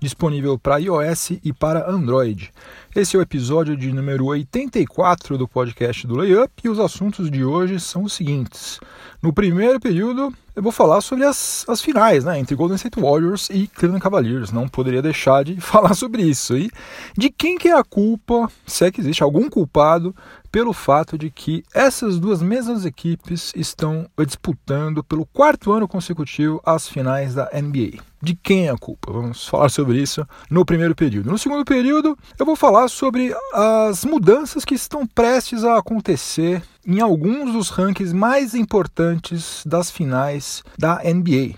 disponível para iOS e para Android. Esse é o episódio de número 84 do podcast do Layup e os assuntos de hoje são os seguintes. No primeiro período, eu vou falar sobre as, as finais, né, entre Golden State Warriors e Cleveland Cavaliers. Não poderia deixar de falar sobre isso. E de quem que é a culpa, se é que existe algum culpado, pelo fato de que essas duas mesmas equipes estão disputando pelo quarto ano consecutivo as finais da NBA. De quem é a culpa? Vamos falar sobre isso no primeiro período. No segundo período, eu vou falar sobre as mudanças que estão prestes a acontecer em alguns dos rankings mais importantes das finais da NBA.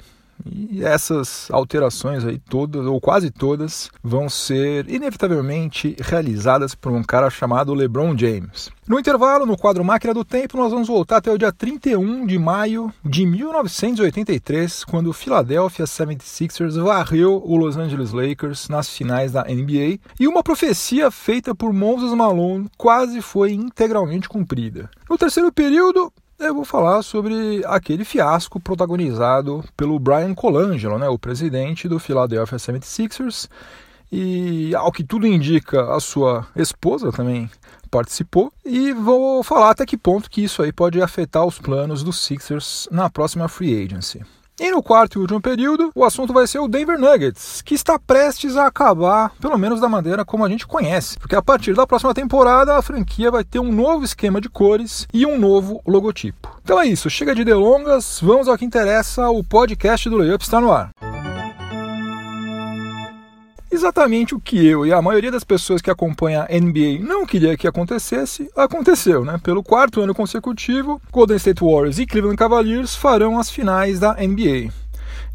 E essas alterações aí todas, ou quase todas, vão ser inevitavelmente realizadas por um cara chamado LeBron James. No intervalo, no quadro Máquina do Tempo, nós vamos voltar até o dia 31 de maio de 1983, quando o Philadelphia 76ers varreu o Los Angeles Lakers nas finais da NBA, e uma profecia feita por Moses Malone quase foi integralmente cumprida. No terceiro período, eu vou falar sobre aquele fiasco protagonizado pelo Brian Colangelo, né, o presidente do Philadelphia 76ers, e ao que tudo indica, a sua esposa também participou, e vou falar até que ponto que isso aí pode afetar os planos dos Sixers na próxima free agency. E no quarto e último período, o assunto vai ser o Denver Nuggets, que está prestes a acabar, pelo menos da maneira como a gente conhece. Porque a partir da próxima temporada, a franquia vai ter um novo esquema de cores e um novo logotipo. Então é isso, chega de delongas, vamos ao que interessa, o podcast do Layup está no ar exatamente o que eu e a maioria das pessoas que acompanha a NBA não queria que acontecesse, aconteceu, né? Pelo quarto ano consecutivo, Golden State Warriors e Cleveland Cavaliers farão as finais da NBA.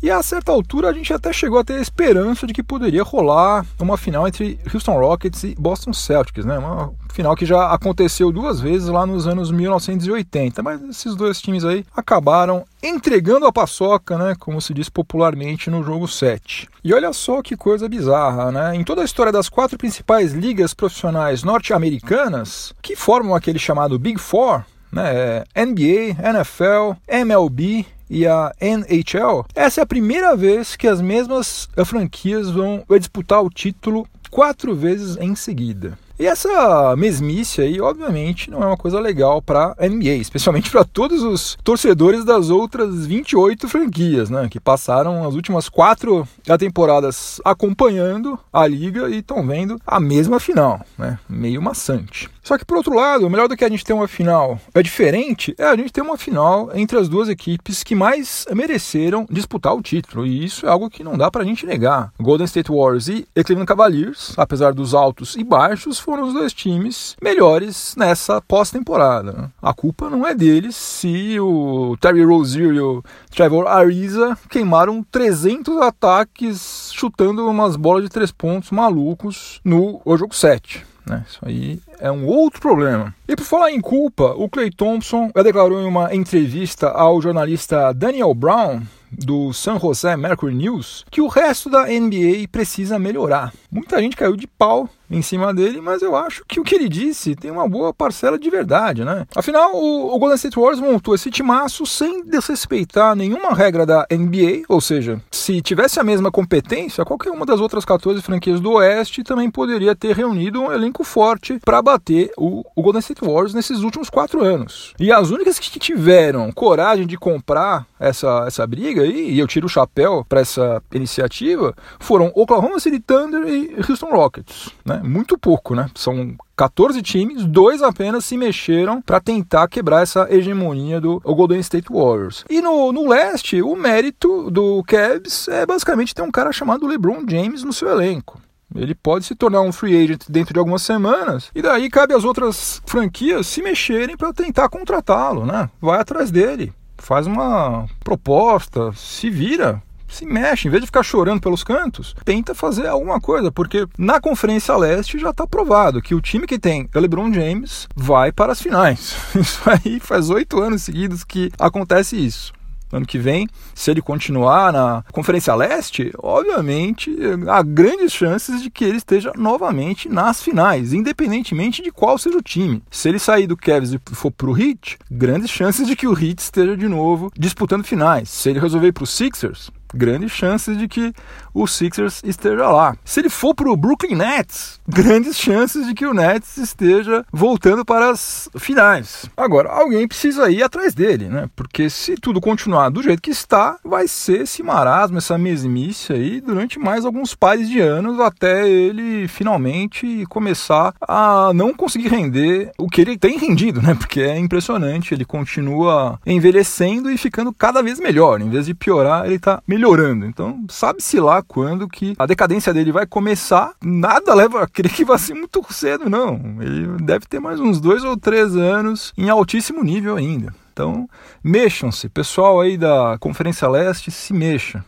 E a certa altura a gente até chegou a ter a esperança de que poderia rolar uma final entre Houston Rockets e Boston Celtics, né? Uma final que já aconteceu duas vezes lá nos anos 1980, mas esses dois times aí acabaram entregando a paçoca, né, como se diz popularmente no jogo 7. E olha só que coisa bizarra, né? Em toda a história das quatro principais ligas profissionais norte-americanas, que formam aquele chamado Big Four, né, NBA, NFL, MLB e a NHL, essa é a primeira vez que as mesmas franquias vão disputar o título quatro vezes em seguida. E essa mesmice aí, obviamente, não é uma coisa legal para a NBA, especialmente para todos os torcedores das outras 28 franquias, né, que passaram as últimas quatro temporadas acompanhando a liga e estão vendo a mesma final, né, meio maçante. Só que por outro lado, melhor do que a gente ter uma final é diferente, é a gente ter uma final entre as duas equipes que mais mereceram disputar o título. E isso é algo que não dá pra gente negar. Golden State Warriors e Cleveland Cavaliers, apesar dos altos e baixos, foram os dois times melhores nessa pós-temporada. A culpa não é deles se o Terry Rozier e o Trevor Ariza queimaram 300 ataques chutando umas bolas de três pontos malucos no jogo 7. Né? Isso aí é um outro problema. E por falar em culpa, o Clay Thompson declarou em uma entrevista ao jornalista Daniel Brown do San Jose Mercury News que o resto da NBA precisa melhorar. Muita gente caiu de pau em cima dele, mas eu acho que o que ele disse tem uma boa parcela de verdade, né? Afinal, o, o Golden State Warriors montou esse timaço sem desrespeitar nenhuma regra da NBA, ou seja, se tivesse a mesma competência, qualquer uma das outras 14 franquias do Oeste também poderia ter reunido um elenco forte para bater o, o, Golden State Warriors nesses últimos quatro anos. E as únicas que tiveram coragem de comprar essa, essa briga aí, e eu tiro o chapéu para essa iniciativa, foram Oklahoma City Thunder e Houston Rockets, né? Muito pouco, né? São 14 times, dois apenas se mexeram para tentar quebrar essa hegemonia do Golden State Warriors. E no, no leste, o mérito do Cavs é basicamente ter um cara chamado LeBron James no seu elenco. Ele pode se tornar um free agent dentro de algumas semanas e daí cabe às outras franquias se mexerem para tentar contratá-lo, né? Vai atrás dele, faz uma proposta, se vira, se mexe, em vez de ficar chorando pelos cantos, tenta fazer alguma coisa, porque na Conferência Leste já está provado que o time que tem LeBron James vai para as finais. Isso aí faz oito anos seguidos que acontece isso. ano que vem, se ele continuar na Conferência Leste, obviamente há grandes chances de que ele esteja novamente nas finais, independentemente de qual seja o time. Se ele sair do Cavs e for pro Heat, grandes chances de que o Heat esteja de novo disputando finais. Se ele resolver ir pro Sixers, grandes chances de que o Sixers esteja lá. Se ele for para o Brooklyn Nets, grandes chances de que o Nets esteja voltando para as finais. Agora, alguém precisa ir atrás dele, né? Porque se tudo continuar do jeito que está, vai ser esse marasmo, essa mesmice aí durante mais alguns pares de anos até ele finalmente começar a não conseguir render o que ele tem rendido, né? Porque é impressionante, ele continua envelhecendo e ficando cada vez melhor. Em vez de piorar, ele está melhorando melhorando. Então, sabe-se lá quando que a decadência dele vai começar. Nada leva a crer que vai ser muito cedo, não. Ele deve ter mais uns dois ou três anos em altíssimo nível ainda. Então, mexam-se. Pessoal aí da Conferência Leste, se mexa.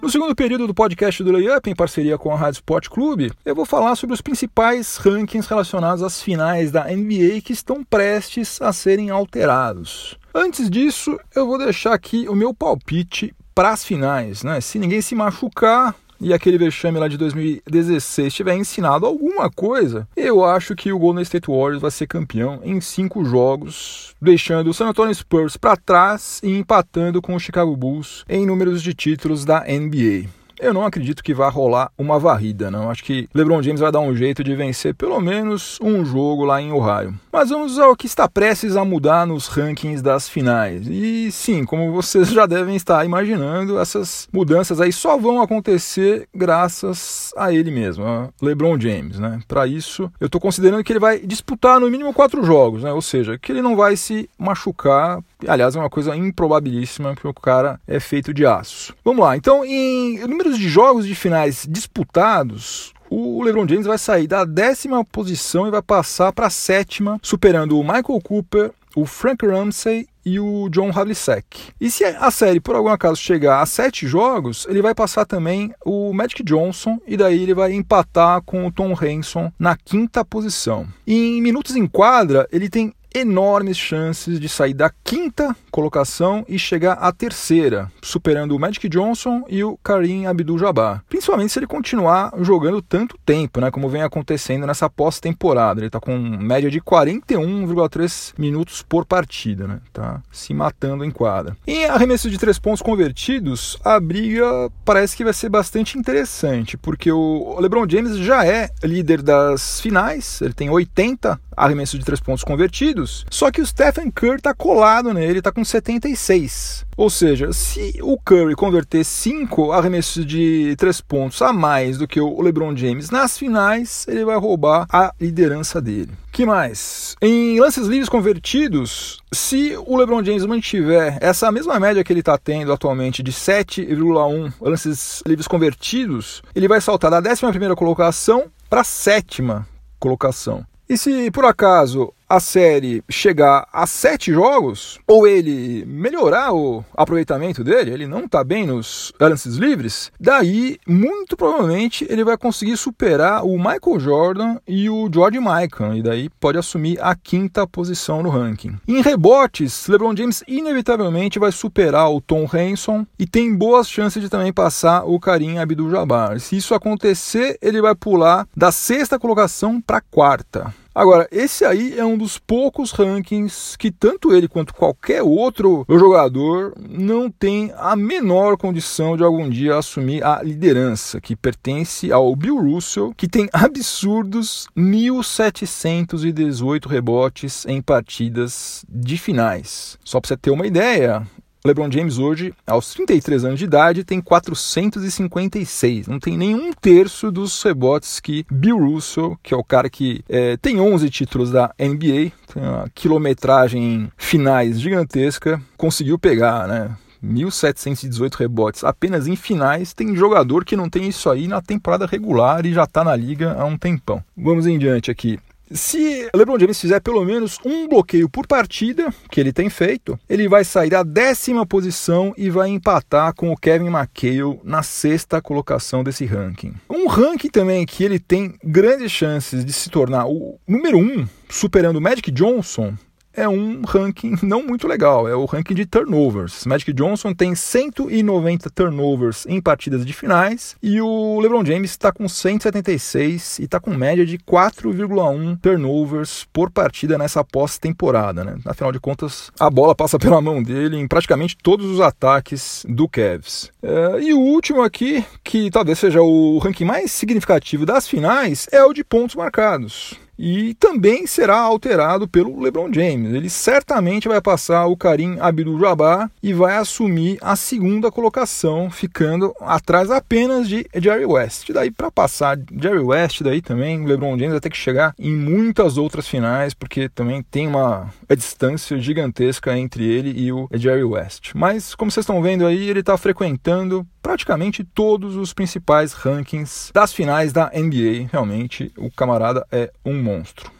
No segundo período do podcast do Layup, em parceria com a Rádio Sport Clube, eu vou falar sobre os principais rankings relacionados às finais da NBA que estão prestes a serem alterados. Antes disso, eu vou deixar aqui o meu palpite para as finais. Né? Se ninguém se machucar, e aquele vexame lá de 2016 tiver ensinado alguma coisa, eu acho que o Golden State Warriors vai ser campeão em cinco jogos, deixando o San Antonio Spurs para trás e empatando com o Chicago Bulls em números de títulos da NBA. Eu não acredito que vá rolar uma varrida, não. Acho que LeBron James vai dar um jeito de vencer pelo menos um jogo lá em Ohio. Mas vamos ao que está prestes a mudar nos rankings das finais. E sim, como vocês já devem estar imaginando, essas mudanças aí só vão acontecer graças a ele mesmo, a LeBron James, né? Para isso, eu estou considerando que ele vai disputar no mínimo quatro jogos, né? Ou seja, que ele não vai se machucar. Aliás, é uma coisa improbabilíssima, porque o cara é feito de aço. Vamos lá. Então, em número números de jogos de finais disputados, o LeBron James vai sair da décima posição e vai passar para a sétima, superando o Michael Cooper, o Frank Ramsey e o John Havlicek. E se a série por algum acaso chegar a sete jogos, ele vai passar também o Magic Johnson e daí ele vai empatar com o Tom Henson na quinta posição. E em minutos em quadra, ele tem enormes chances de sair da quinta colocação e chegar à terceira, superando o Magic Johnson e o Karim Abdul-Jabbar. Principalmente se ele continuar jogando tanto tempo, né, como vem acontecendo nessa pós-temporada. Ele está com média de 41,3 minutos por partida, né? Tá se matando em quadra. Em arremesso de três pontos convertidos, a briga parece que vai ser bastante interessante, porque o LeBron James já é líder das finais, ele tem 80 arremessos de três pontos convertidos, só que o Stephen Curry está colado nele, está com 76. Ou seja, se o Curry converter 5 arremessos de 3 pontos a mais do que o LeBron James nas finais, ele vai roubar a liderança dele. Que mais? Em lances livres convertidos, se o LeBron James mantiver essa mesma média que ele está tendo atualmente de 7,1 lances livres convertidos, ele vai saltar da 11 colocação para a sétima colocação. E se por acaso a série chegar a sete jogos, ou ele melhorar o aproveitamento dele, ele não está bem nos lances livres, daí muito provavelmente ele vai conseguir superar o Michael Jordan e o George Michael, e daí pode assumir a quinta posição no ranking. Em rebotes, LeBron James inevitavelmente vai superar o Tom Henson e tem boas chances de também passar o Karim Abdul-Jabbar. Se isso acontecer, ele vai pular da sexta colocação para a quarta. Agora, esse aí é um dos poucos rankings que tanto ele quanto qualquer outro jogador não tem a menor condição de algum dia assumir a liderança, que pertence ao Bill Russell, que tem absurdos 1.718 rebotes em partidas de finais. Só para você ter uma ideia, LeBron James hoje, aos 33 anos de idade, tem 456. Não tem nenhum terço dos rebotes que Bill Russell, que é o cara que é, tem 11 títulos da NBA, tem uma quilometragem em finais gigantesca, conseguiu pegar, né? 1.718 rebotes apenas em finais. Tem jogador que não tem isso aí na temporada regular e já está na liga há um tempão. Vamos em diante aqui. Se LeBron James fizer pelo menos um bloqueio por partida, que ele tem feito, ele vai sair da décima posição e vai empatar com o Kevin McHale na sexta colocação desse ranking. Um ranking também que ele tem grandes chances de se tornar o número um, superando o Magic Johnson, é um ranking não muito legal, é o ranking de turnovers. Magic Johnson tem 190 turnovers em partidas de finais e o LeBron James está com 176 e está com média de 4,1 turnovers por partida nessa pós-temporada. Né? Afinal de contas, a bola passa pela mão dele em praticamente todos os ataques do Cavs. É, e o último aqui, que talvez seja o ranking mais significativo das finais, é o de pontos marcados e também será alterado pelo LeBron James. Ele certamente vai passar o Karim Abdul-Jabbar e vai assumir a segunda colocação, ficando atrás apenas de Jerry West. Daí para passar Jerry West, daí também LeBron James vai ter que chegar em muitas outras finais, porque também tem uma distância gigantesca entre ele e o Jerry West. Mas como vocês estão vendo aí, ele está frequentando praticamente todos os principais rankings das finais da NBA. Realmente, o camarada é um monstro.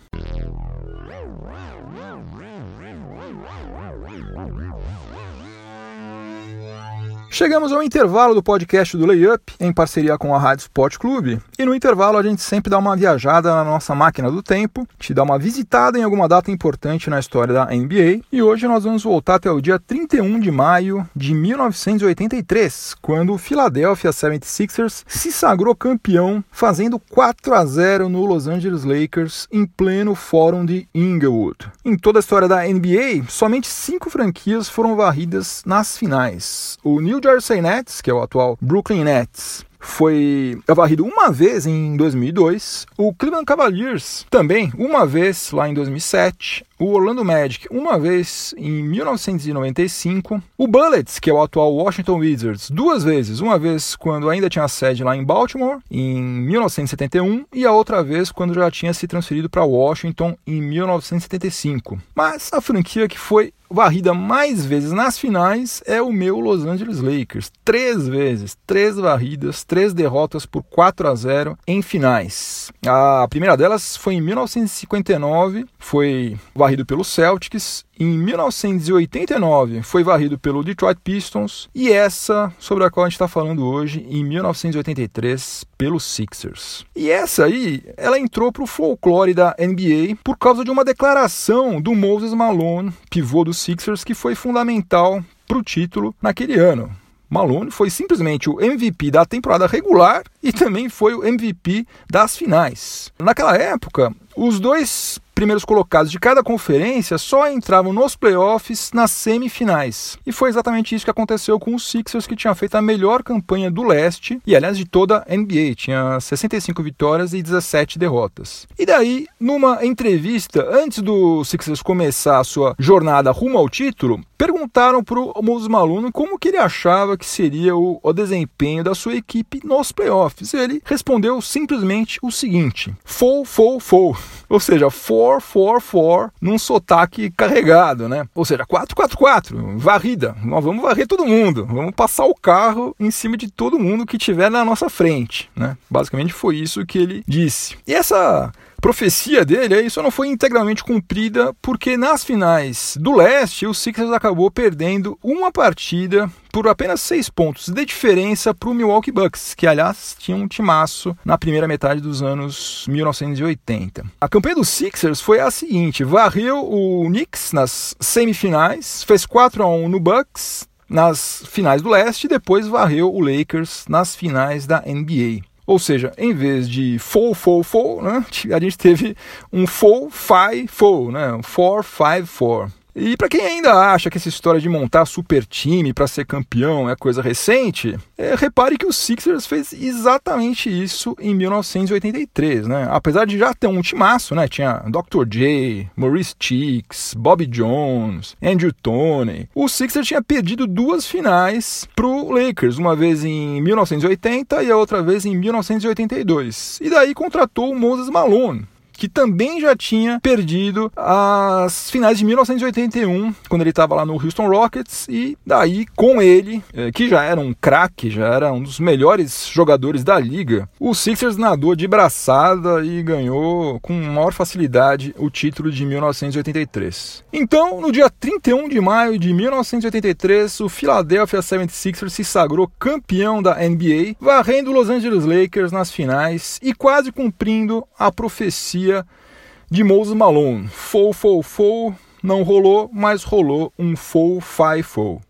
Chegamos ao intervalo do podcast do Layup, em parceria com a Rádio Sport Clube, e no intervalo a gente sempre dá uma viajada na nossa máquina do tempo, te dá uma visitada em alguma data importante na história da NBA, e hoje nós vamos voltar até o dia 31 de maio de 1983, quando o Philadelphia 76ers se sagrou campeão, fazendo 4 a 0 no Los Angeles Lakers em pleno fórum de Inglewood. Em toda a história da NBA, somente cinco franquias foram varridas nas finais. O New Jersey Nets, que é o atual Brooklyn Nets, foi varrido uma vez em 2002, o Cleveland Cavaliers também uma vez lá em 2007, o Orlando Magic uma vez em 1995, o Bullets, que é o atual Washington Wizards, duas vezes, uma vez quando ainda tinha sede lá em Baltimore, em 1971, e a outra vez quando já tinha se transferido para Washington em 1975. Mas a franquia que foi varrida mais vezes nas finais é o meu Los Angeles Lakers. Três vezes, três varridas, três derrotas por 4 a 0 em finais. A primeira delas foi em 1959, foi varrido pelo Celtics em 1989 foi varrido pelo Detroit Pistons e essa sobre a qual a gente está falando hoje, em 1983, pelos Sixers. E essa aí, ela entrou para o folclore da NBA por causa de uma declaração do Moses Malone, pivô dos Sixers, que foi fundamental para o título naquele ano. Malone foi simplesmente o MVP da temporada regular e também foi o MVP das finais. Naquela época, os dois primeiros colocados de cada conferência só entravam nos playoffs nas semifinais. E foi exatamente isso que aconteceu com os Sixers, que tinha feito a melhor campanha do leste e, aliás, de toda a NBA. Tinha 65 vitórias e 17 derrotas. E daí, numa entrevista, antes do Sixers começar a sua jornada rumo ao título, perguntaram para o Moses Malone como que ele achava que seria o, o desempenho da sua equipe nos playoffs. Ele respondeu simplesmente o seguinte: full, full, full. Ou seja, 4-4-4 num sotaque carregado, né? Ou seja, 4-4-4, varrida. Nós vamos varrer todo mundo. Vamos passar o carro em cima de todo mundo que tiver na nossa frente, né? Basicamente foi isso que ele disse. E essa profecia dele, aí só não foi integralmente cumprida porque nas finais do leste o Sixers acabou perdendo uma partida por apenas seis pontos de diferença para o Milwaukee Bucks, que aliás tinha um timaço na primeira metade dos anos 1980. A campanha dos Sixers foi a seguinte: varreu o Knicks nas semifinais, fez 4 a 1 no Bucks nas finais do leste e depois varreu o Lakers nas finais da NBA. Ou seja, em vez de full, full, full, né, a gente teve um full, five, full, né, four, five, four. E para quem ainda acha que essa história de montar super time para ser campeão é coisa recente, é, repare que o Sixers fez exatamente isso em 1983, né? Apesar de já ter um timaço, né? Tinha Dr. J, Maurice Cheeks, Bobby Jones, Andrew Toney. O Sixers tinha perdido duas finais pro Lakers, uma vez em 1980 e a outra vez em 1982. E daí contratou o Moses Malone, que também já tinha perdido as finais de 1981, quando ele estava lá no Houston Rockets, e daí com ele, eh, que já era um craque, já era um dos melhores jogadores da liga, o Sixers nadou de braçada e ganhou com maior facilidade o título de 1983. Então, no dia 31 de maio de 1983, o Philadelphia 76ers se sagrou campeão da NBA, varrendo os Los Angeles Lakers nas finais e quase cumprindo a profecia de Moses Malone. Fou, fou, fou, não rolou, mas rolou um full fi full.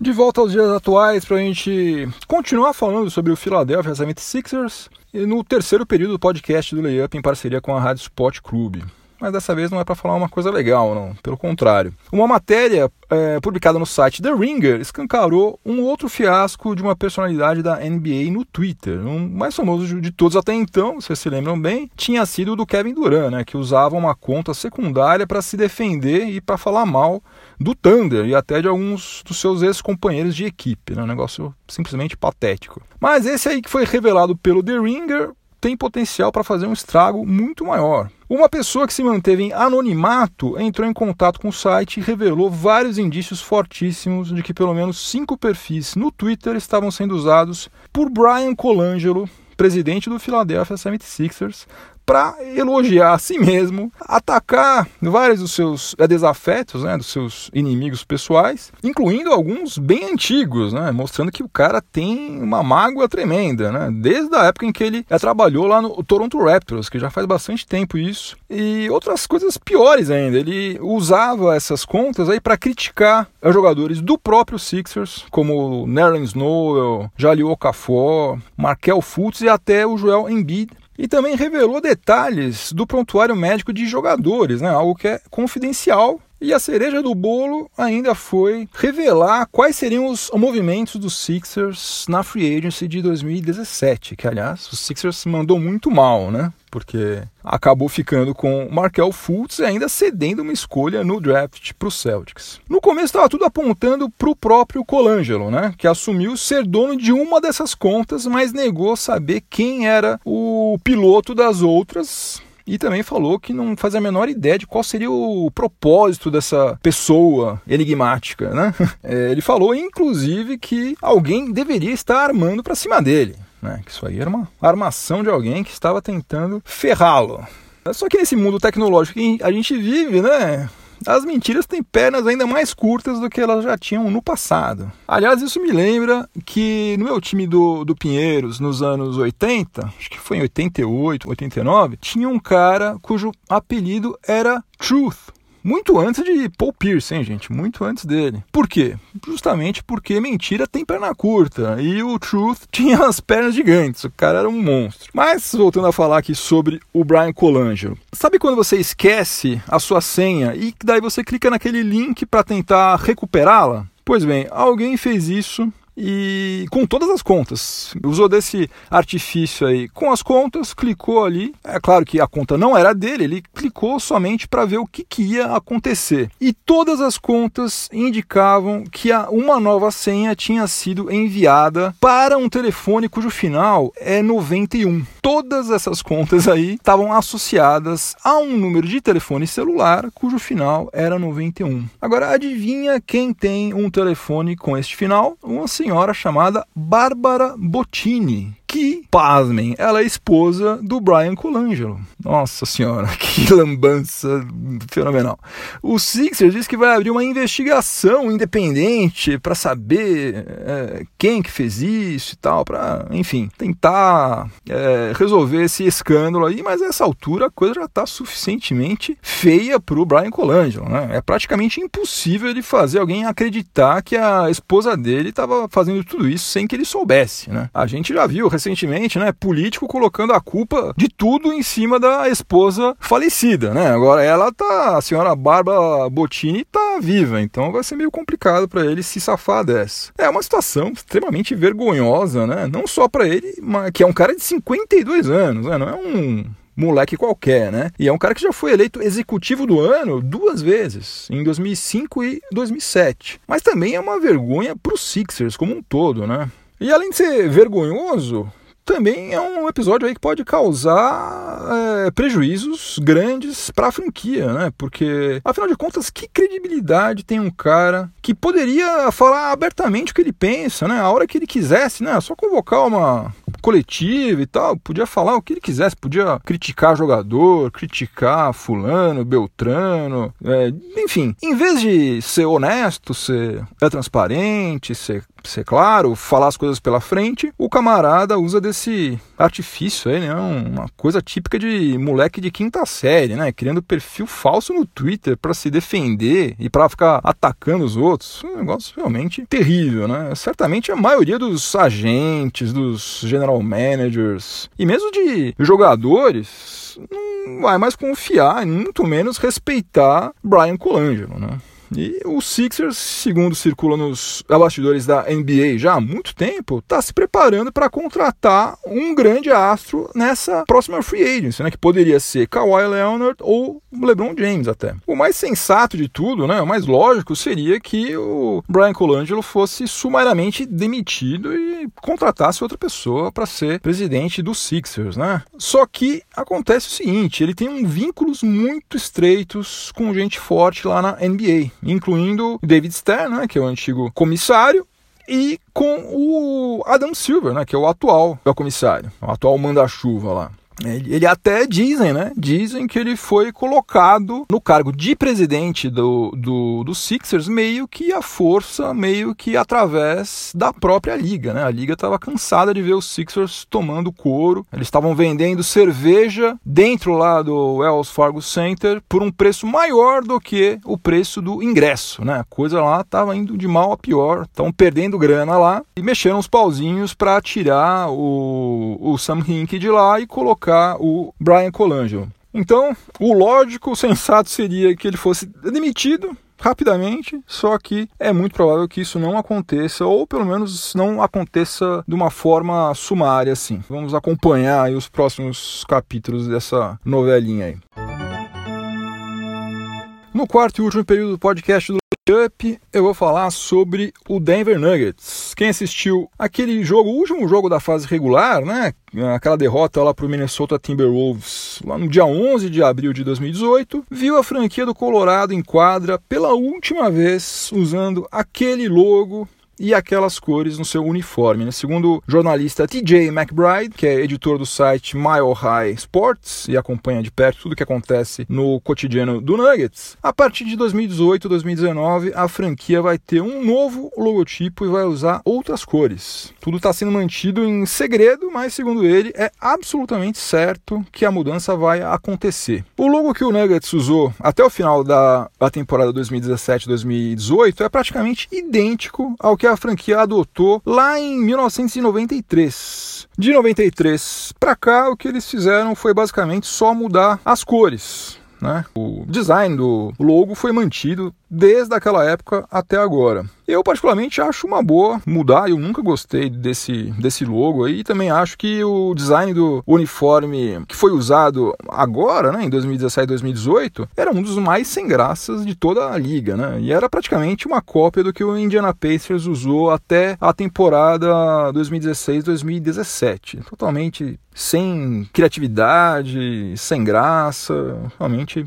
De volta aos dias atuais para a gente continuar falando sobre o Philadelphia 76ers no terceiro período do podcast do Layup em parceria com a Rádio Sport Clube mas dessa vez não é para falar uma coisa legal, não. Pelo contrário. Uma matéria é, publicada no site The Ringer escancarou um outro fiasco de uma personalidade da NBA no Twitter. Um mais famoso de todos até então, vocês se lembram bem, tinha sido o do Kevin Durant, né, que usava uma conta secundária para se defender e para falar mal do Thunder e até de alguns dos seus ex-companheiros de equipe. Né, um negócio simplesmente patético. Mas esse aí que foi revelado pelo The Ringer tem potencial para fazer um estrago muito maior. Uma pessoa que se manteve em anonimato entrou em contato com o site e revelou vários indícios fortíssimos de que pelo menos cinco perfis no Twitter estavam sendo usados por Brian Colangelo, presidente do Philadelphia 76ers, para elogiar a si mesmo, atacar vários dos seus é, desafetos, né, dos seus inimigos pessoais, incluindo alguns bem antigos, né, mostrando que o cara tem uma mágoa tremenda, né, desde a época em que ele é, trabalhou lá no Toronto Raptors, que já faz bastante tempo isso, e outras coisas piores ainda. Ele usava essas contas aí para criticar os jogadores do próprio Sixers, como Nerlens Noel, Jalil Okafor, Markel Fultz e até o Joel Embiid, e também revelou detalhes do prontuário médico de jogadores, né? algo que é confidencial. E a cereja do bolo ainda foi revelar quais seriam os movimentos dos Sixers na free agency de 2017, que aliás o Sixers mandou muito mal, né? Porque acabou ficando com Markel Fultz e ainda cedendo uma escolha no draft para o Celtics. No começo estava tudo apontando para o próprio Colangelo, né, que assumiu ser dono de uma dessas contas, mas negou saber quem era o piloto das outras e também falou que não faz a menor ideia de qual seria o propósito dessa pessoa enigmática. Né? É, ele falou, inclusive, que alguém deveria estar armando para cima dele né? Que isso aí era uma armação de alguém que estava tentando ferrá-lo. Só que nesse mundo tecnológico que a gente vive, né? As mentiras têm pernas ainda mais curtas do que elas já tinham no passado. Aliás, isso me lembra que no meu time do, do Pinheiros, nos anos 80, acho que foi em 88, 89, tinha um cara cujo apelido era Truth muito antes de Paul Pierce, hein, gente? Muito antes dele. Por quê? Justamente porque mentira tem perna curta e o Truth tinha as pernas gigantes. O cara era um monstro. Mas, voltando a falar aqui sobre o Brian Colangelo. Sabe quando você esquece a sua senha e daí você clica naquele link para tentar recuperá-la? Pois bem, alguém fez isso e com todas as contas. Usou desse artifício aí com as contas, clicou ali. É claro que a conta não era dele, ele clicou somente para ver o que, que, ia acontecer. E todas as contas indicavam que uma nova senha tinha sido enviada para um telefone cujo final é 91. Todas essas contas aí estavam associadas a um número de telefone celular cujo final era 91. Agora adivinha quem tem um telefone com este final? Uma senhora senhora chamada Bárbara Bottini, que, pasmem, ela é esposa do Brian Colangelo. Nossa senhora, que lambança fenomenal. O Sixers diz que vai abrir uma investigação independente para saber é, quem que fez isso e tal, para, enfim, tentar é, resolver esse escândalo aí, mas a essa altura a coisa já está suficientemente feia para o Brian Colangelo. Né? É praticamente impossível ele fazer alguém acreditar que a esposa dele estava fazendo tudo isso sem que ele soubesse. Né? A gente já viu recentemente, né, político colocando a culpa de tudo em cima da esposa falecida, né? Agora ela tá, a senhora Bárbara Bottini tá viva, então vai ser meio complicado para ele se safar dessa. É uma situação extremamente vergonhosa, né? Não só para ele, mas que é um cara de 52 anos, né? Não é um moleque qualquer, né? E é um cara que já foi eleito executivo do ano duas vezes, em 2005 e 2007. Mas também é uma vergonha para os Sixers como um todo, né? E além de ser vergonhoso, também é um episódio aí que pode causar é, prejuízos grandes para a franquia, né? Porque, afinal de contas, que credibilidade tem um cara que poderia falar abertamente o que ele pensa, né? A hora que ele quisesse, né? Só convocar uma coletiva e tal, podia falar o que ele quisesse, podia criticar jogador, criticar fulano, beltrano, é, enfim. Em vez de ser honesto, ser é transparente, ser ser claro, falar as coisas pela frente, o camarada usa desse artifício aí, né? Uma coisa típica de moleque de quinta série, né? Criando perfil falso no Twitter para se defender e para ficar atacando os outros. Um negócio realmente terrível, né? Certamente a maioria dos agentes, dos general managers e mesmo de jogadores não vai mais confiar muito menos respeitar Brian Colangelo, né? E o Sixers, segundo circula nos bastidores da NBA já há muito tempo, está se preparando para contratar um grande astro nessa próxima free agency, né, que poderia ser Kawhi Leonard ou LeBron James até. O mais sensato de tudo, né, o mais lógico seria que o Brian Colangelo fosse sumariamente demitido e contratasse outra pessoa para ser presidente do Sixers, né? Só que acontece o seguinte, ele tem um vínculos muito estreitos com gente forte lá na NBA incluindo David Stern, né, que é o antigo comissário, e com o Adam Silver, né, que é o atual é comissário, o atual manda-chuva lá. Ele até dizem, né? Dizem que ele foi colocado no cargo de presidente do, do, do Sixers meio que a força, meio que através da própria liga, né? A liga estava cansada de ver os Sixers tomando couro. Eles estavam vendendo cerveja dentro lá do Wells Fargo Center por um preço maior do que o preço do ingresso, né? A coisa lá estava indo de mal a pior. Estão perdendo grana lá e mexeram os pauzinhos para tirar o, o Sam Hink de lá e colocar colocar o Brian Colangelo. Então, o lógico, o sensato seria que ele fosse demitido rapidamente, só que é muito provável que isso não aconteça, ou pelo menos não aconteça de uma forma sumária assim. Vamos acompanhar os próximos capítulos dessa novelinha aí. No quarto e último período do podcast do Up, eu vou falar sobre o Denver Nuggets. Quem assistiu aquele jogo, o último jogo da fase regular, né? Aquela derrota lá para o Minnesota Timberwolves lá no dia 11 de abril de 2018, viu a franquia do Colorado em quadra pela última vez usando aquele logo e aquelas cores no seu uniforme. Né? Segundo o jornalista TJ McBride, que é editor do site Mile High Sports e acompanha de perto tudo o que acontece no cotidiano do Nuggets, a partir de 2018, 2019, a franquia vai ter um novo logotipo e vai usar outras cores. Tudo está sendo mantido em segredo, mas segundo ele, é absolutamente certo que a mudança vai acontecer. O logo que o Nuggets usou até o final da, da temporada 2017-2018 é praticamente idêntico ao que a franquia adotou lá em 1993. De 93 para cá, o que eles fizeram foi basicamente só mudar as cores. Né? O design do logo foi mantido desde aquela época até agora. Eu particularmente acho uma boa mudar, eu nunca gostei desse, desse logo aí, também acho que o design do uniforme que foi usado agora, né, em 2017 e 2018, era um dos mais sem graças de toda a liga, né? E era praticamente uma cópia do que o Indiana Pacers usou até a temporada 2016-2017. Totalmente sem criatividade, sem graça, realmente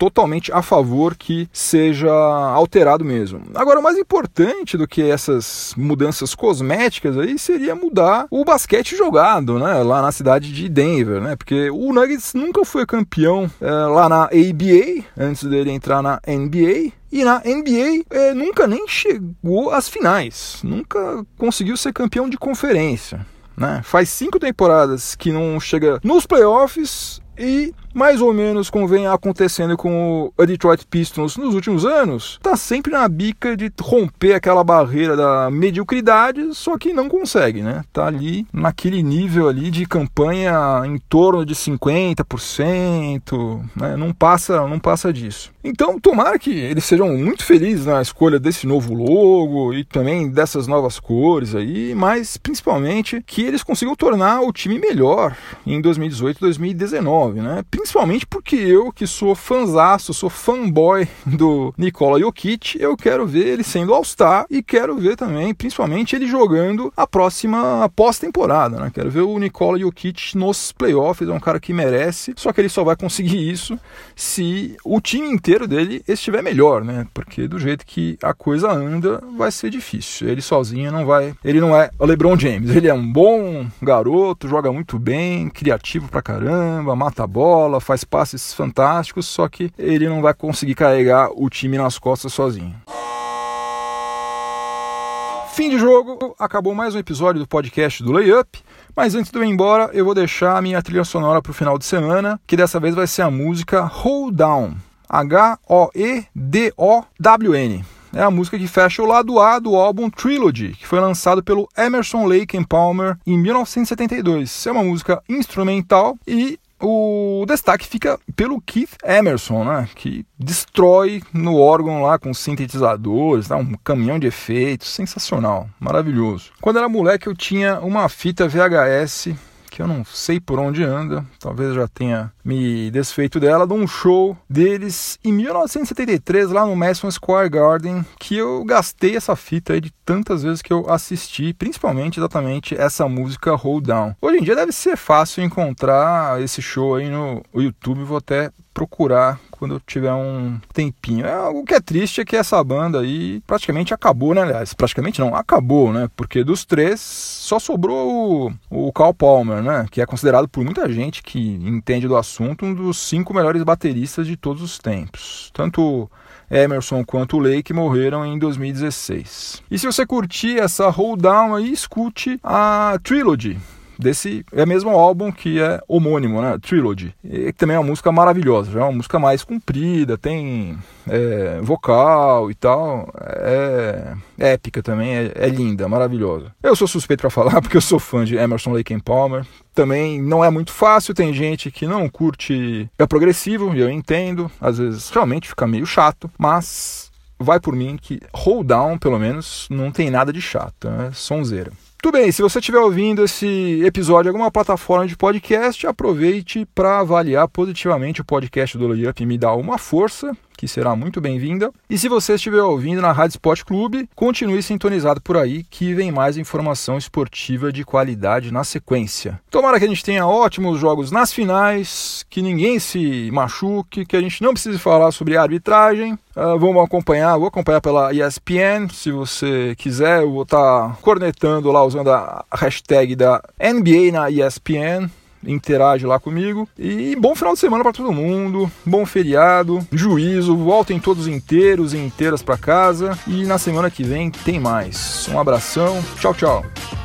totalmente a favor que seja alterado mesmo. Agora, o mais importante do que essas mudanças cosméticas aí seria mudar o basquete jogado, né, lá na cidade de Denver, né, porque o Nuggets nunca foi campeão é, lá na ABA antes dele entrar na NBA. E na NBA é, nunca nem chegou às finais, nunca conseguiu ser campeão de conferência. Né? Faz cinco temporadas que não chega nos playoffs e mais ou menos como vem acontecendo com o Detroit Pistons nos últimos anos, está sempre na bica de romper aquela barreira da mediocridade, só que não consegue, né? Tá ali naquele nível ali de campanha em torno de 50%, né? Não passa, não passa disso. Então, tomara que eles sejam muito felizes na escolha desse novo logo e também dessas novas cores aí, mas principalmente que eles consigam tornar o time melhor em 2018 e 2019, né? Principalmente porque eu, que sou fanzaço, sou fanboy do Nikola Jokic, eu quero ver ele sendo All-Star e quero ver também, principalmente, ele jogando a próxima pós-temporada, né? Quero ver o Nikola Jokic nos playoffs, é um cara que merece, só que ele só vai conseguir isso se o time inteiro dele estiver melhor, né? Porque do jeito que a coisa anda, vai ser difícil. Ele sozinho não vai. Ele não é o LeBron James, ele é um bom garoto, joga muito bem, criativo pra caramba, mata a bola faz passes fantásticos, só que ele não vai conseguir carregar o time nas costas sozinho. Fim de jogo, acabou mais um episódio do podcast do Layup. Mas antes de eu ir embora, eu vou deixar a minha trilha sonora para o final de semana, que dessa vez vai ser a música Hold Down. H-O-E-D-O-W-N. É a música que fecha o lado A do álbum Trilogy, que foi lançado pelo Emerson Lake and Palmer em 1972. É uma música instrumental e o destaque fica pelo Keith Emerson, né, que destrói no órgão lá com sintetizadores, tá, um caminhão de efeitos, sensacional, maravilhoso. Quando era moleque eu tinha uma fita VHS que eu não sei por onde anda, talvez já tenha me desfeito dela, de um show deles em 1973 lá no Madison Square Garden, que eu gastei essa fita aí de tantas vezes que eu assisti, principalmente exatamente essa música Hold Down. Hoje em dia deve ser fácil encontrar esse show aí no YouTube, vou até procurar quando eu tiver um tempinho. É que é triste é que essa banda aí praticamente acabou, né? Aliás, praticamente não, acabou, né? Porque dos três só sobrou o, o Carl Palmer, né? Que é considerado por muita gente que entende do assunto um dos cinco melhores bateristas de todos os tempos. Tanto Emerson quanto Lake morreram em 2016. E se você curtir essa hold down aí, escute a Trilogy desse é mesmo álbum que é homônimo, né? Trilogy. E também é uma música maravilhosa, já é uma música mais comprida, tem é, vocal e tal. É, é épica também, é, é, linda, maravilhosa. Eu sou suspeito para falar porque eu sou fã de Emerson Lake and Palmer. Também não é muito fácil, tem gente que não curte. É progressivo, eu entendo. Às vezes realmente fica meio chato, mas vai por mim que Hold Down, pelo menos, não tem nada de chato, é sonzeira. Tudo bem, se você estiver ouvindo esse episódio em alguma plataforma de podcast, aproveite para avaliar positivamente o podcast do Layup e me dar uma força que será muito bem-vinda. E se você estiver ouvindo na Rádio Sport Clube, continue sintonizado por aí que vem mais informação esportiva de qualidade na sequência. Tomara que a gente tenha ótimos jogos nas finais, que ninguém se machuque, que a gente não precise falar sobre arbitragem. Uh, vamos acompanhar, vou acompanhar pela ESPN, se você quiser, eu vou estar tá cornetando lá usando a hashtag da NBA na ESPN interage lá comigo. E bom final de semana para todo mundo, bom feriado, juízo, voltem todos inteiros e inteiras para casa. E na semana que vem tem mais. Um abração, tchau, tchau.